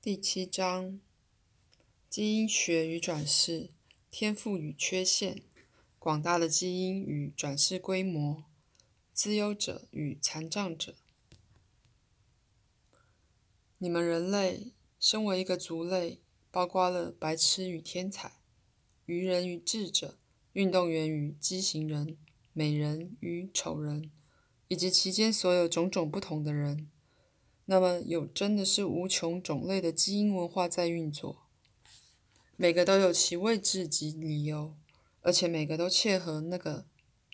第七章：基因学与转世，天赋与缺陷，广大的基因与转世规模，资优者与残障者。你们人类身为一个族类，包括了白痴与天才、愚人与智者、运动员与畸形人、美人与丑人，以及其间所有种种不同的人。那么，有真的是无穷种类的基因文化在运作，每个都有其位置及理由，而且每个都切合那个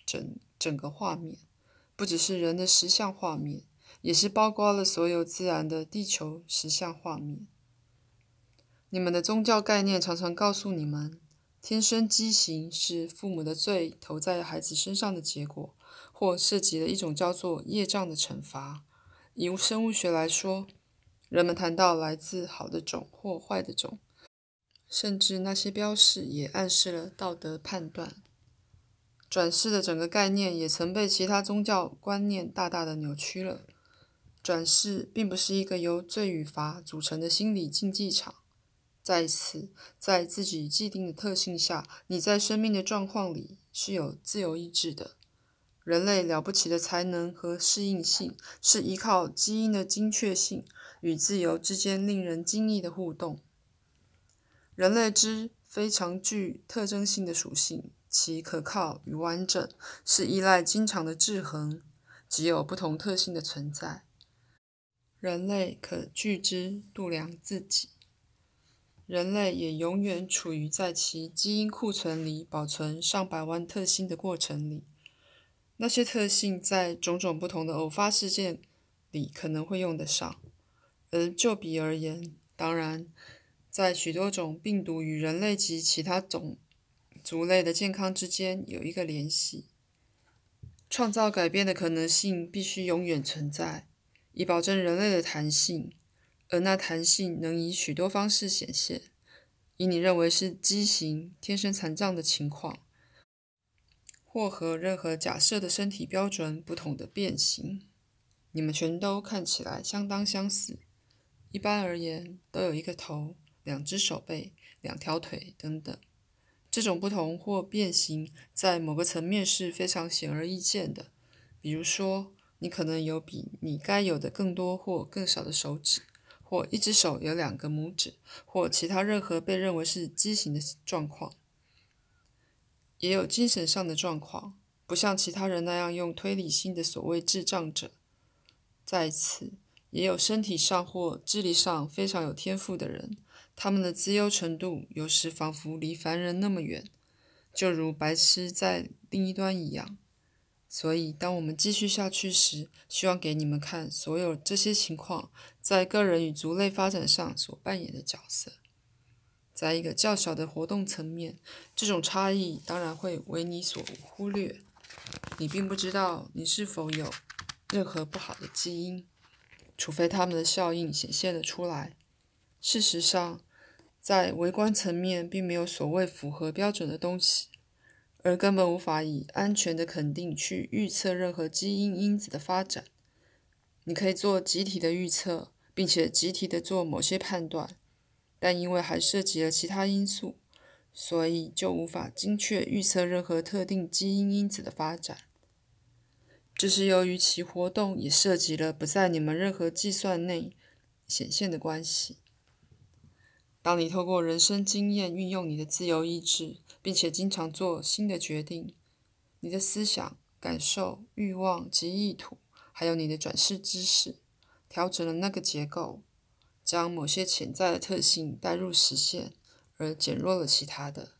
整整个画面，不只是人的实像画面，也是包括了所有自然的地球实像画面。你们的宗教概念常常告诉你们，天生畸形是父母的罪投在孩子身上的结果，或涉及了一种叫做业障的惩罚。以生物学来说，人们谈到来自好的种或坏的种，甚至那些标示也暗示了道德判断。转世的整个概念也曾被其他宗教观念大大的扭曲了。转世并不是一个由罪与罚组成的心理竞技场。在此，在自己既定的特性下，你在生命的状况里是有自由意志的。人类了不起的才能和适应性，是依靠基因的精确性与自由之间令人惊异的互动。人类之非常具特征性的属性，其可靠与完整，是依赖经常的制衡，即有不同特性的存在。人类可据之度量自己。人类也永远处于在其基因库存里保存上百万特性的过程里。那些特性在种种不同的偶发事件里可能会用得上，而就比而言，当然，在许多种病毒与人类及其他种族类的健康之间有一个联系。创造改变的可能性必须永远存在，以保证人类的弹性，而那弹性能以许多方式显现。以你认为是畸形、天生残障的情况。或和任何假设的身体标准不同的变形，你们全都看起来相当相似。一般而言，都有一个头、两只手背、两条腿等等。这种不同或变形，在某个层面是非常显而易见的。比如说，你可能有比你该有的更多或更少的手指，或一只手有两个拇指，或其他任何被认为是畸形的状况。也有精神上的状况，不像其他人那样用推理性的所谓智障者。在此，也有身体上或智力上非常有天赋的人，他们的资优程度有时仿佛离凡人那么远，就如白痴在另一端一样。所以，当我们继续下去时，希望给你们看所有这些情况在个人与族类发展上所扮演的角色。在一个较小的活动层面，这种差异当然会为你所忽略。你并不知道你是否有任何不好的基因，除非它们的效应显现了出来。事实上，在微观层面并没有所谓符合标准的东西，而根本无法以安全的肯定去预测任何基因因子的发展。你可以做集体的预测，并且集体的做某些判断。但因为还涉及了其他因素，所以就无法精确预测任何特定基因因子的发展。这是由于其活动也涉及了不在你们任何计算内显现的关系。当你透过人生经验运用你的自由意志，并且经常做新的决定，你的思想、感受、欲望及意图，还有你的转世知识，调整了那个结构。将某些潜在的特性带入实现，而减弱了其他的。